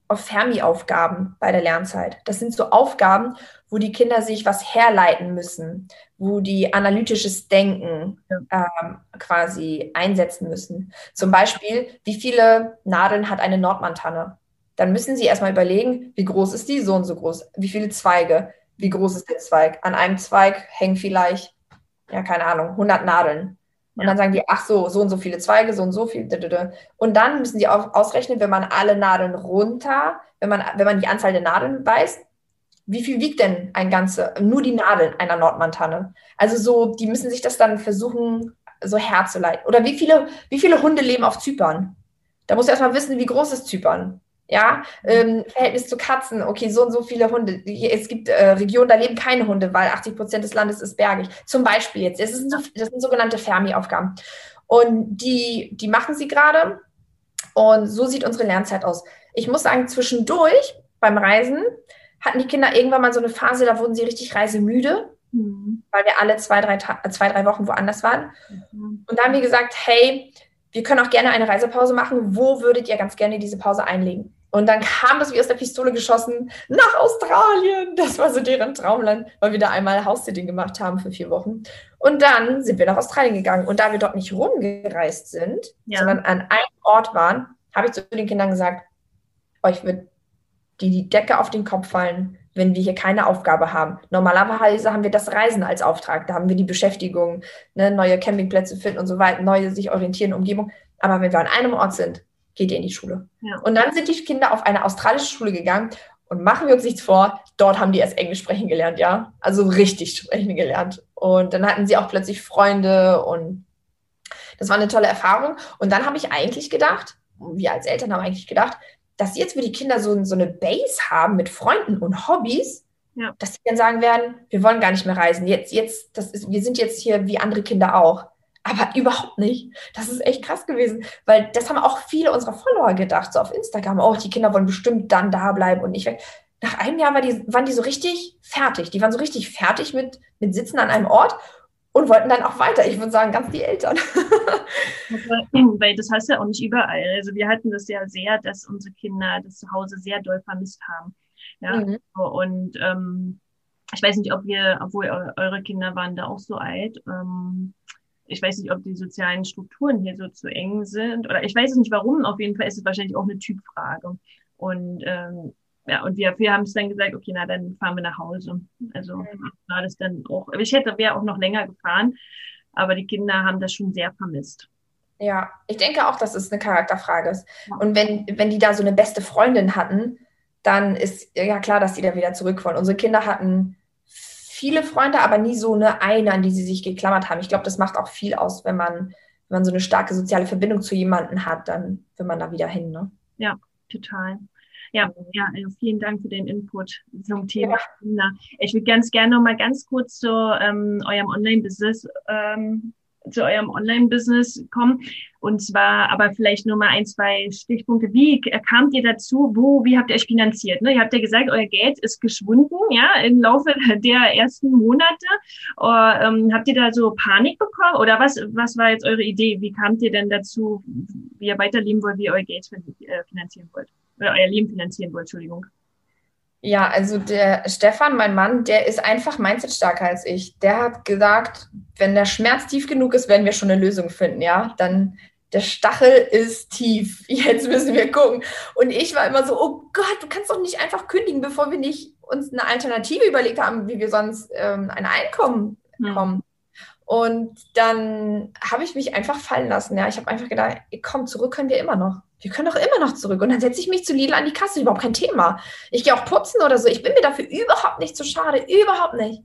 auf Fermi-Aufgaben bei der Lernzeit. Das sind so Aufgaben, wo die Kinder sich was herleiten müssen, wo die analytisches Denken ähm, quasi einsetzen müssen. Zum Beispiel, wie viele Nadeln hat eine Nordmantanne? Dann müssen sie erstmal überlegen, wie groß ist die? So und so groß. Wie viele Zweige? Wie groß ist der Zweig? An einem Zweig hängen vielleicht, ja, keine Ahnung, 100 Nadeln. Und dann sagen die, ach so, so und so viele Zweige, so und so viel. Und dann müssen die auch ausrechnen, wenn man alle Nadeln runter, wenn man, wenn man die Anzahl der Nadeln weiß, wie viel wiegt denn ein ganze, nur die Nadeln einer Nordmantanne? Also so, die müssen sich das dann versuchen, so herzuleiten. Oder wie viele, wie viele Hunde leben auf Zypern? Da musst du erstmal wissen, wie groß ist Zypern. Ja, ähm, Verhältnis zu Katzen, okay, so und so viele Hunde. Es gibt äh, Regionen, da leben keine Hunde, weil 80 Prozent des Landes ist bergig. Zum Beispiel jetzt. Das, ist das sind sogenannte Fermi-Aufgaben. Und die, die machen sie gerade. Und so sieht unsere Lernzeit aus. Ich muss sagen, zwischendurch beim Reisen hatten die Kinder irgendwann mal so eine Phase, da wurden sie richtig reisemüde, mhm. weil wir alle zwei drei, zwei, drei Wochen woanders waren. Mhm. Und da haben wir gesagt, hey, wir können auch gerne eine Reisepause machen. Wo würdet ihr ganz gerne diese Pause einlegen? Und dann kam das wie aus der Pistole geschossen nach Australien. Das war so deren Traumland, weil wir da einmal House-Sitting gemacht haben für vier Wochen. Und dann sind wir nach Australien gegangen. Und da wir dort nicht rumgereist sind, ja. sondern an einem Ort waren, habe ich zu den Kindern gesagt, euch wird die, die Decke auf den Kopf fallen, wenn wir hier keine Aufgabe haben. Normalerweise haben wir das Reisen als Auftrag. Da haben wir die Beschäftigung, ne, neue Campingplätze finden und so weiter, neue sich orientieren, Umgebung. Aber wenn wir an einem Ort sind, geht ihr in die Schule. Ja. Und dann sind die Kinder auf eine australische Schule gegangen und machen wir uns nichts vor, dort haben die erst Englisch sprechen gelernt, ja. Also richtig sprechen gelernt. Und dann hatten sie auch plötzlich Freunde und das war eine tolle Erfahrung. Und dann habe ich eigentlich gedacht, wir als Eltern haben eigentlich gedacht, dass jetzt, wo die Kinder so, so eine Base haben mit Freunden und Hobbys, ja. dass sie dann sagen werden, wir wollen gar nicht mehr reisen. Jetzt, jetzt, das ist, wir sind jetzt hier wie andere Kinder auch. Aber überhaupt nicht. Das ist echt krass gewesen, weil das haben auch viele unserer Follower gedacht, so auf Instagram. Oh, die Kinder wollen bestimmt dann da bleiben und nicht weg. Nach einem Jahr war die, waren die so richtig fertig. Die waren so richtig fertig mit, mit Sitzen an einem Ort und wollten dann auch weiter. Ich würde sagen, ganz die Eltern. Weil das heißt ja auch nicht überall. Also wir hatten das ja sehr, dass unsere Kinder das zu Hause sehr doll vermisst haben. Ja, mhm. und ähm, ich weiß nicht, ob wir, obwohl eure Kinder waren da auch so alt, ähm, ich weiß nicht, ob die sozialen Strukturen hier so zu eng sind oder ich weiß es nicht warum. Auf jeden Fall ist es wahrscheinlich auch eine Typfrage. Und ähm, ja, und wir, wir haben es dann gesagt, okay, na dann fahren wir nach Hause. Also war das dann auch. Ich hätte wäre auch noch länger gefahren, aber die Kinder haben das schon sehr vermisst. Ja, ich denke auch, dass es eine Charakterfrage ist. Und wenn, wenn die da so eine beste Freundin hatten, dann ist ja klar, dass die da wieder zurück wollen. Unsere Kinder hatten viele Freunde, aber nie so eine eine, an die sie sich geklammert haben. Ich glaube, das macht auch viel aus, wenn man, wenn man so eine starke soziale Verbindung zu jemandem hat, dann will man da wieder hin. Ne? Ja, total. Ja, ja, vielen Dank für den Input zum Thema ja. Ich würde ganz gerne noch mal ganz kurz zu ähm, eurem Online-Business ähm, zu eurem Online-Business kommen. Und zwar aber vielleicht nur mal ein, zwei Stichpunkte. Wie kamt ihr dazu? Wo, wie habt ihr euch finanziert? Ne? Ihr habt ja gesagt, euer Geld ist geschwunden, ja, im Laufe der ersten Monate. Oder, ähm, habt ihr da so Panik bekommen? Oder was, was war jetzt eure Idee? Wie kamt ihr denn dazu, wie ihr weiterleben wollt, wie ihr euer Geld äh, finanzieren wollt? Oder euer Leben finanzieren wollt, Entschuldigung. Ja, also der Stefan, mein Mann, der ist einfach mindset stärker als ich. Der hat gesagt, wenn der Schmerz tief genug ist, werden wir schon eine Lösung finden, ja. Dann der Stachel ist tief. Jetzt müssen wir gucken. Und ich war immer so, oh Gott, du kannst doch nicht einfach kündigen, bevor wir nicht uns eine Alternative überlegt haben, wie wir sonst ähm, ein Einkommen bekommen. Hm. Und dann habe ich mich einfach fallen lassen. Ja, ich habe einfach gedacht, komm, zurück können wir immer noch wir können doch immer noch zurück. Und dann setze ich mich zu Lidl an die Kasse, überhaupt kein Thema. Ich gehe auch putzen oder so. Ich bin mir dafür überhaupt nicht zu schade, überhaupt nicht.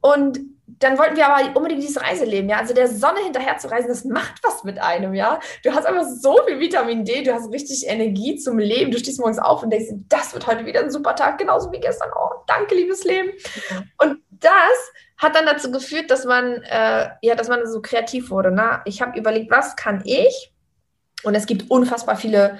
Und dann wollten wir aber unbedingt dieses Reiseleben, ja. Also der Sonne hinterher zu reisen, das macht was mit einem, ja. Du hast einfach so viel Vitamin D, du hast richtig Energie zum Leben. Du stehst morgens auf und denkst, das wird heute wieder ein super Tag, genauso wie gestern. Oh, danke, liebes Leben. Und das hat dann dazu geführt, dass man, äh, ja, dass man so kreativ wurde. Ne? Ich habe überlegt, was kann ich, und es gibt unfassbar viele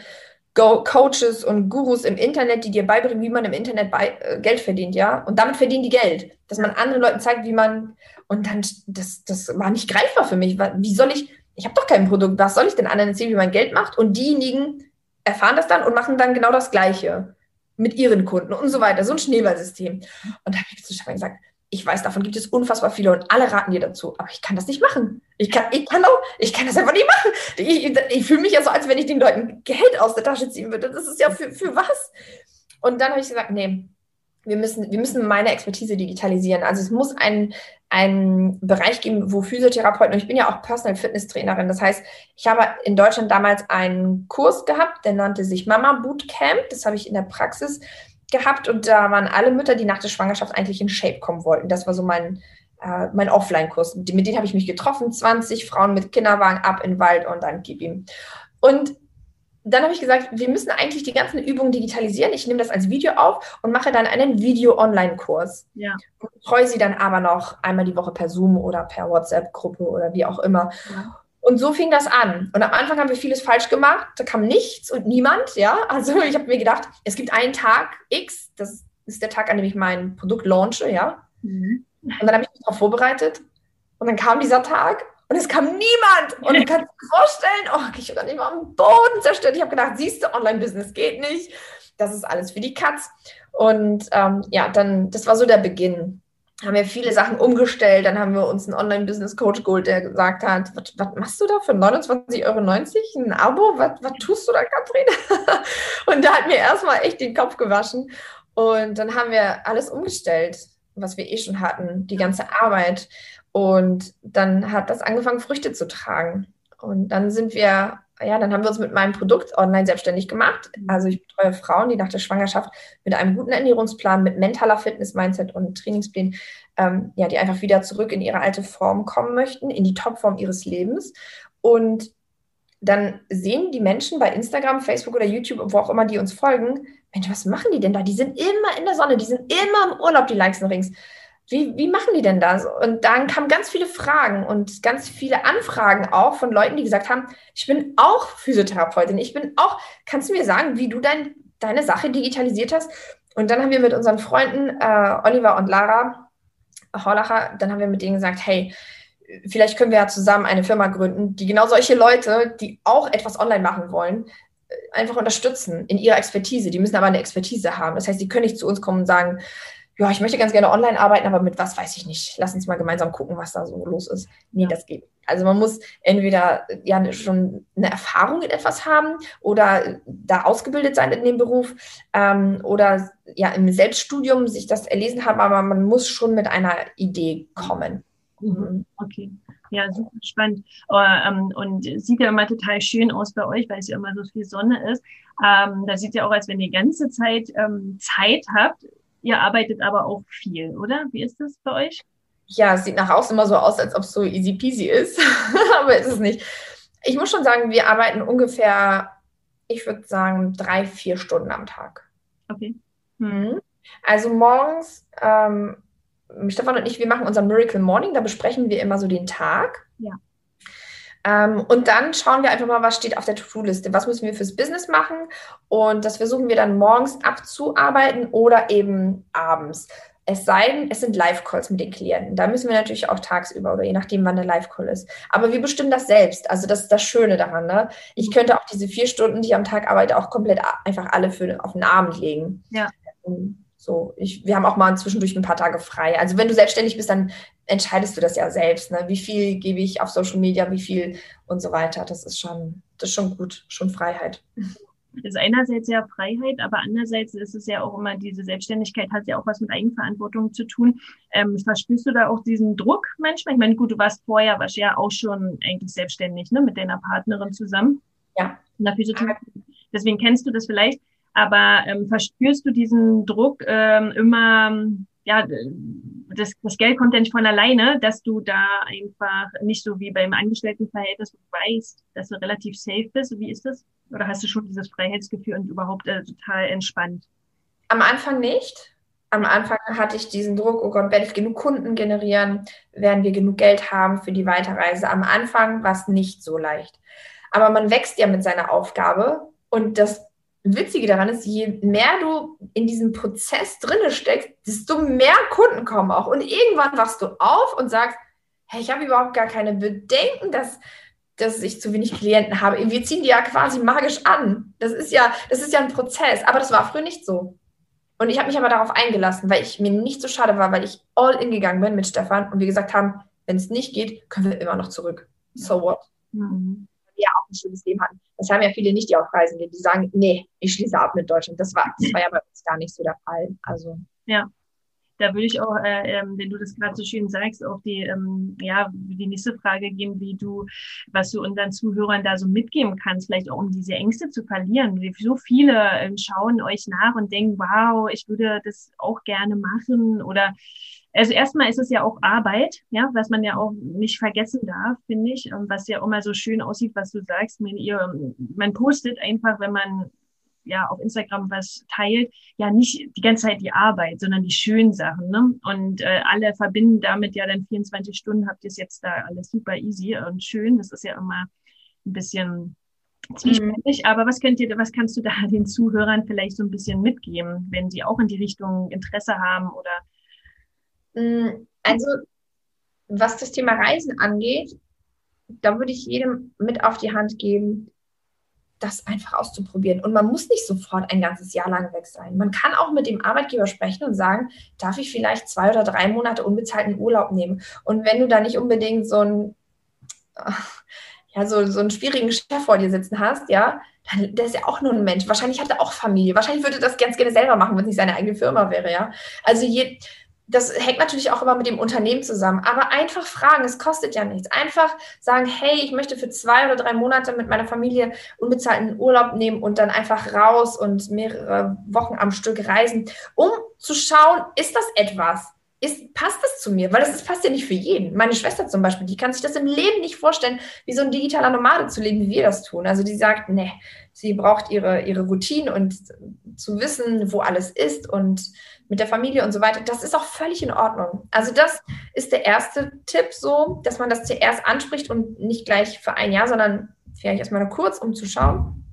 Go Coaches und Gurus im Internet, die dir beibringen, wie man im Internet äh, Geld verdient, ja. Und damit verdienen die Geld. Dass man anderen Leuten zeigt, wie man. Und dann, das, das war nicht greifbar für mich. Wie soll ich, ich habe doch kein Produkt, was soll ich denn anderen erzählen, wie man Geld macht? Und diejenigen erfahren das dann und machen dann genau das Gleiche mit ihren Kunden und so weiter. So ein Schneeballsystem. Und da habe ich zu Stefan gesagt, ich weiß, davon gibt es unfassbar viele und alle raten dir dazu, aber ich kann das nicht machen. Ich kann, ich kann auch, ich kann das einfach nicht machen. Ich, ich, fühle mich ja so, als wenn ich den Leuten Geld aus der Tasche ziehen würde. Das ist ja für, für was? Und dann habe ich gesagt, nee, wir müssen, wir müssen meine Expertise digitalisieren. Also es muss einen, einen Bereich geben, wo Physiotherapeuten, und ich bin ja auch Personal Fitness Trainerin, das heißt, ich habe in Deutschland damals einen Kurs gehabt, der nannte sich Mama Bootcamp. Das habe ich in der Praxis gehabt und da waren alle Mütter, die nach der Schwangerschaft eigentlich in Shape kommen wollten. Das war so mein, äh, mein Offline-Kurs. Mit, denen habe ich mich getroffen, 20 Frauen mit Kinderwagen ab in den Wald und dann gib ihm. Und dann habe ich gesagt, wir müssen eigentlich die ganzen Übungen digitalisieren. Ich nehme das als Video auf und mache dann einen Video-Online-Kurs. Ja. Und betreue sie dann aber noch einmal die Woche per Zoom oder per WhatsApp-Gruppe oder wie auch immer. Ja. Und so fing das an. Und am Anfang haben wir vieles falsch gemacht. Da kam nichts und niemand, ja. Also ich habe mir gedacht, es gibt einen Tag X, das ist der Tag, an dem ich mein Produkt launche, ja. Mhm. Und dann habe ich mich darauf vorbereitet. Und dann kam dieser Tag Und es kam niemand. Und du kannst dir vorstellen, oh, ich nicht mal am Boden zerstört. Ich habe gedacht, siehst du, Online-Business geht nicht. Das ist alles für die Katz. Und ähm, ja, dann, das war so der Beginn haben wir viele Sachen umgestellt. Dann haben wir uns einen Online-Business-Coach geholt, der gesagt hat, was, machst du da für 29,90 Euro? Ein Abo? Was, was tust du da, Katrin? und da hat mir erstmal echt den Kopf gewaschen. Und dann haben wir alles umgestellt, was wir eh schon hatten, die ganze Arbeit. Und dann hat das angefangen, Früchte zu tragen. Und dann sind wir ja, dann haben wir uns mit meinem Produkt online selbstständig gemacht. Mhm. Also ich betreue Frauen, die nach der Schwangerschaft mit einem guten Ernährungsplan, mit mentaler Fitness, Mindset und Trainingsplänen, ähm, ja, die einfach wieder zurück in ihre alte Form kommen möchten, in die Topform ihres Lebens. Und dann sehen die Menschen bei Instagram, Facebook oder YouTube, wo auch immer die uns folgen, Mensch, was machen die denn da? Die sind immer in der Sonne, die sind immer im Urlaub, die Likes und Rings wie, wie machen die denn das? Und dann kamen ganz viele Fragen und ganz viele Anfragen auch von Leuten, die gesagt haben, ich bin auch Physiotherapeutin, ich bin auch, kannst du mir sagen, wie du dein, deine Sache digitalisiert hast? Und dann haben wir mit unseren Freunden äh, Oliver und Lara Horlacher, dann haben wir mit denen gesagt, hey, vielleicht können wir ja zusammen eine Firma gründen, die genau solche Leute, die auch etwas online machen wollen, äh, einfach unterstützen in ihrer Expertise. Die müssen aber eine Expertise haben. Das heißt, die können nicht zu uns kommen und sagen, ja, ich möchte ganz gerne online arbeiten, aber mit was weiß ich nicht. Lass uns mal gemeinsam gucken, was da so los ist. Nee, ja. das geht. Also man muss entweder ja schon eine Erfahrung in etwas haben oder da ausgebildet sein in dem Beruf ähm, oder ja im Selbststudium sich das erlesen haben, aber man muss schon mit einer Idee kommen. Mhm. mhm. Okay. Ja, super spannend. Uh, ähm, und sieht ja immer total schön aus bei euch, weil es ja immer so viel Sonne ist. Ähm, da sieht ja auch, als wenn ihr die ganze Zeit ähm, Zeit habt, Ihr arbeitet aber auch viel, oder? Wie ist das bei euch? Ja, es sieht nach außen immer so aus, als ob es so easy peasy ist, aber ist es nicht. Ich muss schon sagen, wir arbeiten ungefähr, ich würde sagen, drei, vier Stunden am Tag. Okay. Mhm. Also morgens, ähm, Stefan und ich, wir machen unseren Miracle Morning, da besprechen wir immer so den Tag. Ja. Ähm, und dann schauen wir einfach mal, was steht auf der To-Do-Liste. Was müssen wir fürs Business machen? Und das versuchen wir dann morgens abzuarbeiten oder eben abends. Es sei denn, es sind Live-Calls mit den Klienten. Da müssen wir natürlich auch tagsüber oder je nachdem, wann der Live-Call ist. Aber wir bestimmen das selbst. Also das ist das Schöne daran. Ne? Ich könnte auch diese vier Stunden, die ich am Tag arbeite, auch komplett einfach alle für, auf den Abend legen. Ja. So, ich, wir haben auch mal zwischendurch ein paar Tage frei. Also wenn du selbstständig bist, dann entscheidest du das ja selbst. Ne? Wie viel gebe ich auf Social Media, wie viel und so weiter. Das ist schon, das ist schon gut, schon Freiheit. Das ist einerseits ja Freiheit, aber andererseits ist es ja auch immer, diese Selbstständigkeit hat ja auch was mit Eigenverantwortung zu tun. Ähm, verspürst du da auch diesen Druck manchmal? Ich meine, gut, du warst vorher, warst ja auch schon eigentlich selbstständig, ne, mit deiner Partnerin zusammen. Ja. In der Deswegen kennst du das vielleicht. Aber ähm, verspürst du diesen Druck ähm, immer, ja, das, das Geld kommt ja nicht von alleine, dass du da einfach nicht so wie beim Angestelltenverhältnis weißt, dass du relativ safe bist. Wie ist das? Oder hast du schon dieses Freiheitsgefühl und überhaupt äh, total entspannt? Am Anfang nicht. Am Anfang hatte ich diesen Druck, oh Gott, werde ich genug Kunden generieren? Werden wir genug Geld haben für die Weiterreise? Am Anfang war es nicht so leicht. Aber man wächst ja mit seiner Aufgabe und das Witzige daran ist, je mehr du in diesem Prozess drinne steckst, desto mehr Kunden kommen auch. Und irgendwann wachst du auf und sagst, hey, ich habe überhaupt gar keine Bedenken, dass, dass ich zu wenig Klienten habe. Wir ziehen die ja quasi magisch an. Das ist ja, das ist ja ein Prozess. Aber das war früher nicht so. Und ich habe mich aber darauf eingelassen, weil ich mir nicht so schade war, weil ich all in gegangen bin mit Stefan und wir gesagt haben, wenn es nicht geht, können wir immer noch zurück. So what? Mhm ja auch ein schönes Leben hatten. Das haben ja viele nicht, die auf Reisen gehen, die sagen, nee, ich schließe ab mit Deutschland. Das war, das war ja bei uns gar nicht so der Fall. Also. Ja. Da würde ich auch, äh, ähm, wenn du das gerade so schön sagst, auch die, ähm, ja, die nächste Frage geben, wie du, was du unseren Zuhörern da so mitgeben kannst, vielleicht auch um diese Ängste zu verlieren. So viele äh, schauen euch nach und denken, wow, ich würde das auch gerne machen oder also erstmal ist es ja auch Arbeit, ja, was man ja auch nicht vergessen darf, finde ich, und was ja immer so schön aussieht, was du sagst. Man, ihr, man postet einfach, wenn man ja auf Instagram was teilt, ja nicht die ganze Zeit die Arbeit, sondern die schönen Sachen. Ne? Und äh, alle verbinden damit ja dann 24 Stunden, habt ihr es jetzt da alles super easy und schön. Das ist ja immer ein bisschen zwiespältig. Mhm. Aber was könnt ihr, was kannst du da den Zuhörern vielleicht so ein bisschen mitgeben, wenn sie auch in die Richtung Interesse haben oder also, was das Thema Reisen angeht, da würde ich jedem mit auf die Hand geben, das einfach auszuprobieren. Und man muss nicht sofort ein ganzes Jahr lang weg sein. Man kann auch mit dem Arbeitgeber sprechen und sagen, darf ich vielleicht zwei oder drei Monate unbezahlten Urlaub nehmen? Und wenn du da nicht unbedingt so ein ja, so, so einen schwierigen Chef vor dir sitzen hast, ja, dann, der ist ja auch nur ein Mensch. Wahrscheinlich hat er auch Familie. Wahrscheinlich würde er das ganz gerne selber machen, wenn es nicht seine eigene Firma wäre, ja. Also je, das hängt natürlich auch immer mit dem Unternehmen zusammen. Aber einfach fragen, es kostet ja nichts. Einfach sagen, hey, ich möchte für zwei oder drei Monate mit meiner Familie unbezahlten Urlaub nehmen und dann einfach raus und mehrere Wochen am Stück reisen, um zu schauen, ist das etwas? Ist, passt das zu mir? Weil das ist, passt ja nicht für jeden. Meine Schwester zum Beispiel, die kann sich das im Leben nicht vorstellen, wie so ein digitaler Nomade zu leben, wie wir das tun. Also die sagt, nee, sie braucht ihre, ihre Routine und zu wissen, wo alles ist und mit der Familie und so weiter. Das ist auch völlig in Ordnung. Also das ist der erste Tipp so, dass man das zuerst anspricht und nicht gleich für ein Jahr, sondern vielleicht erstmal nur kurz, um zu schauen.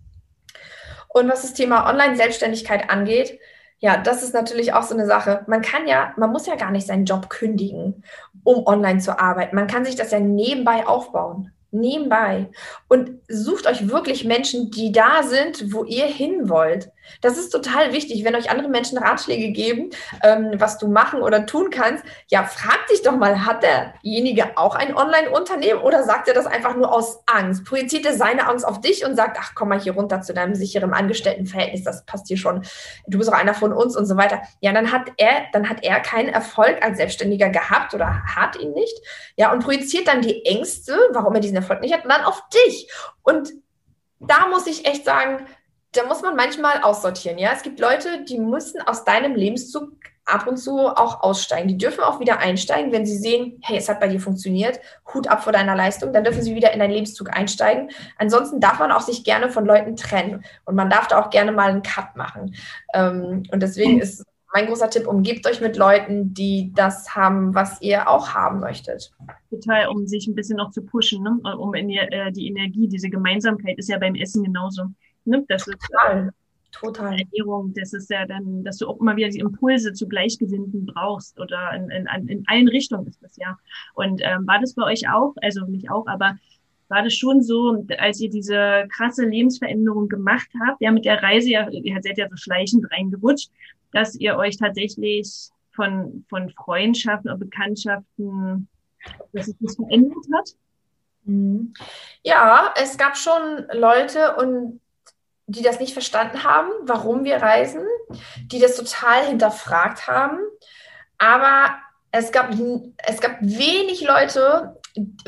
Und was das Thema Online-Selbstständigkeit angeht, ja, das ist natürlich auch so eine Sache. Man kann ja, man muss ja gar nicht seinen Job kündigen, um online zu arbeiten. Man kann sich das ja nebenbei aufbauen nebenbei und sucht euch wirklich Menschen, die da sind, wo ihr hin wollt. Das ist total wichtig, wenn euch andere Menschen Ratschläge geben, ähm, was du machen oder tun kannst. Ja, frag dich doch mal, hat derjenige auch ein Online-Unternehmen oder sagt er das einfach nur aus Angst? Projiziert er seine Angst auf dich und sagt, ach, komm mal hier runter zu deinem sicheren Angestelltenverhältnis, das passt hier schon. Du bist auch einer von uns und so weiter. Ja, dann hat er, dann hat er keinen Erfolg als Selbstständiger gehabt oder hat ihn nicht. Ja, und projiziert dann die Ängste, warum er diesen Erfolg nicht hat, dann auf dich. Und da muss ich echt sagen, da muss man manchmal aussortieren. Ja, es gibt Leute, die müssen aus deinem Lebenszug ab und zu auch aussteigen. Die dürfen auch wieder einsteigen, wenn sie sehen, hey, es hat bei dir funktioniert, Hut ab vor deiner Leistung, dann dürfen sie wieder in deinen Lebenszug einsteigen. Ansonsten darf man auch sich gerne von Leuten trennen und man darf da auch gerne mal einen Cut machen. Ähm, und deswegen ist mein großer Tipp, umgebt euch mit Leuten, die das haben, was ihr auch haben möchtet. Total, um sich ein bisschen noch zu pushen, ne? um äh, die Energie, diese Gemeinsamkeit ist ja beim Essen genauso. Ne? Das ist total. Total. Ernährung, das ist ja dann, dass du auch immer wieder die Impulse zu Gleichgesinnten brauchst oder in, in, in allen Richtungen ist das ja. Und ähm, war das bei euch auch, also nicht auch, aber war das schon so, als ihr diese krasse Lebensveränderung gemacht habt, ja mit der Reise, ja, ihr seid ja so schleichend reingerutscht, dass ihr euch tatsächlich von, von Freundschaften oder Bekanntschaften, dass sich das verändert hat? Mhm. Ja, es gab schon Leute und die das nicht verstanden haben, warum wir reisen, die das total hinterfragt haben. Aber es gab, es gab wenig Leute,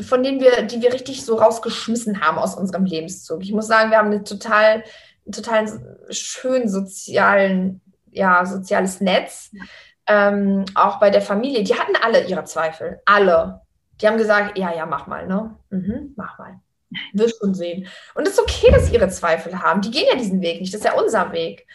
von denen wir, die wir richtig so rausgeschmissen haben aus unserem Lebenszug. Ich muss sagen, wir haben eine total, total schön sozialen, ja, soziales Netz. Ähm, auch bei der Familie. Die hatten alle ihre Zweifel. Alle. Die haben gesagt, ja, ja, mach mal, ne? Mhm, mach mal. Wirst schon sehen. Und es ist okay, dass sie ihre Zweifel haben. Die gehen ja diesen Weg nicht. Das ist ja unser Weg.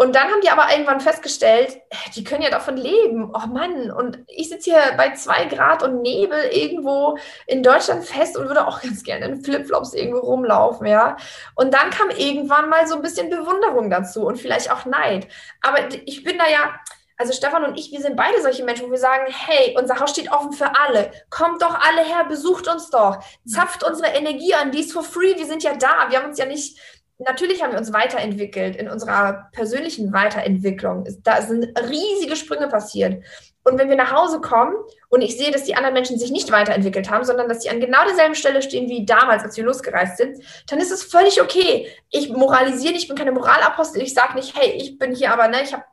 Und dann haben die aber irgendwann festgestellt, die können ja davon leben. Oh Mann, und ich sitze hier bei zwei Grad und Nebel irgendwo in Deutschland fest und würde auch ganz gerne in Flipflops irgendwo rumlaufen, ja. Und dann kam irgendwann mal so ein bisschen Bewunderung dazu und vielleicht auch Neid. Aber ich bin da ja, also Stefan und ich, wir sind beide solche Menschen, wo wir sagen, hey, unser Haus steht offen für alle. Kommt doch alle her, besucht uns doch. Zapft unsere Energie an, die ist for free, wir sind ja da. Wir haben uns ja nicht, natürlich haben wir uns weiterentwickelt in unserer persönlichen Weiterentwicklung. Da sind riesige Sprünge passiert. Und wenn wir nach Hause kommen und ich sehe, dass die anderen Menschen sich nicht weiterentwickelt haben, sondern dass sie an genau derselben Stelle stehen wie damals, als wir losgereist sind, dann ist es völlig okay. Ich moralisiere nicht, ich bin keine Moralapostel, ich sage nicht, hey, ich bin hier aber, ne, ich habe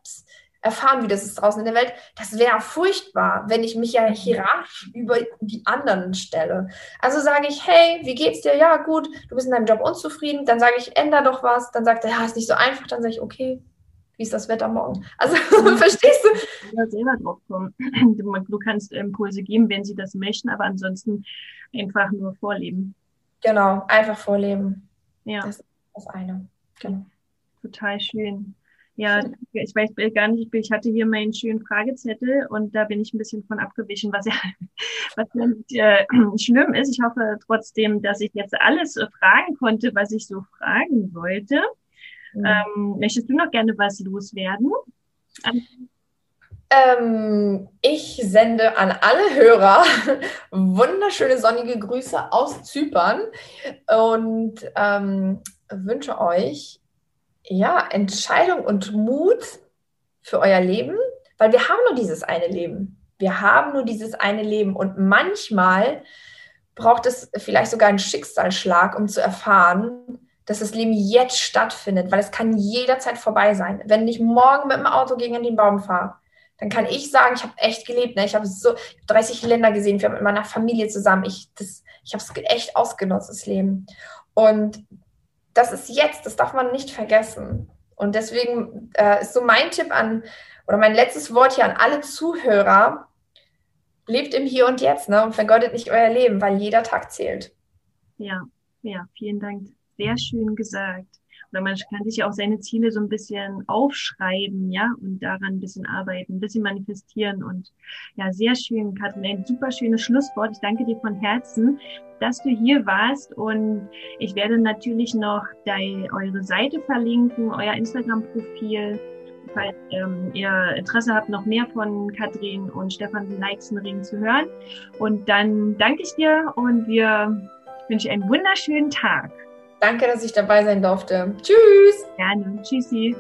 erfahren, wie das ist draußen in der Welt. Das wäre furchtbar, wenn ich mich ja hierarchisch über die anderen stelle. Also sage ich, hey, wie geht's dir? Ja, gut, du bist in deinem Job unzufrieden. Dann sage ich, änder doch was. Dann sagt er, ja, ist nicht so einfach. Dann sage ich, okay, wie ist das Wetter morgen? Also, verstehst du? Ja, selber drauf kommen. Du kannst Impulse geben, wenn sie das möchten, aber ansonsten einfach nur vorleben. Genau, einfach vorleben. Ja. Das ist das eine. Genau. Total schön. Ja, ich weiß gar nicht, ich hatte hier meinen schönen Fragezettel und da bin ich ein bisschen von abgewichen, was ja, was nicht äh, schlimm ist. Ich hoffe trotzdem, dass ich jetzt alles äh, fragen konnte, was ich so fragen wollte. Mhm. Ähm, möchtest du noch gerne was loswerden? Ähm, ich sende an alle Hörer wunderschöne sonnige Grüße aus Zypern und ähm, wünsche euch ja Entscheidung und Mut für euer Leben, weil wir haben nur dieses eine Leben. Wir haben nur dieses eine Leben und manchmal braucht es vielleicht sogar einen Schicksalsschlag, um zu erfahren, dass das Leben jetzt stattfindet, weil es kann jederzeit vorbei sein. Wenn ich morgen mit dem Auto gegen den Baum fahre, dann kann ich sagen, ich habe echt gelebt. Ne? Ich habe so 30 Länder gesehen, wir haben mit meiner Familie zusammen. Ich, ich habe es echt ausgenutzt, das Leben. Und das ist jetzt, das darf man nicht vergessen. Und deswegen äh, ist so mein Tipp an, oder mein letztes Wort hier an alle Zuhörer, lebt im Hier und Jetzt ne? und vergeudet nicht euer Leben, weil jeder Tag zählt. Ja, ja, vielen Dank. Sehr schön gesagt. Oder man kann sich ja auch seine Ziele so ein bisschen aufschreiben, ja, und daran ein bisschen arbeiten, ein bisschen manifestieren. Und ja, sehr schön, Katrin, ein super schönes Schlusswort. Ich danke dir von Herzen, dass du hier warst. Und ich werde natürlich noch deine, eure Seite verlinken, euer Instagram-Profil falls ähm, ihr Interesse habt, noch mehr von Katrin und Stefan Leixenring zu hören. Und dann danke ich dir und wir wünsche einen wunderschönen Tag. Danke, dass ich dabei sein durfte. Tschüss. Gerne. Tschüssi.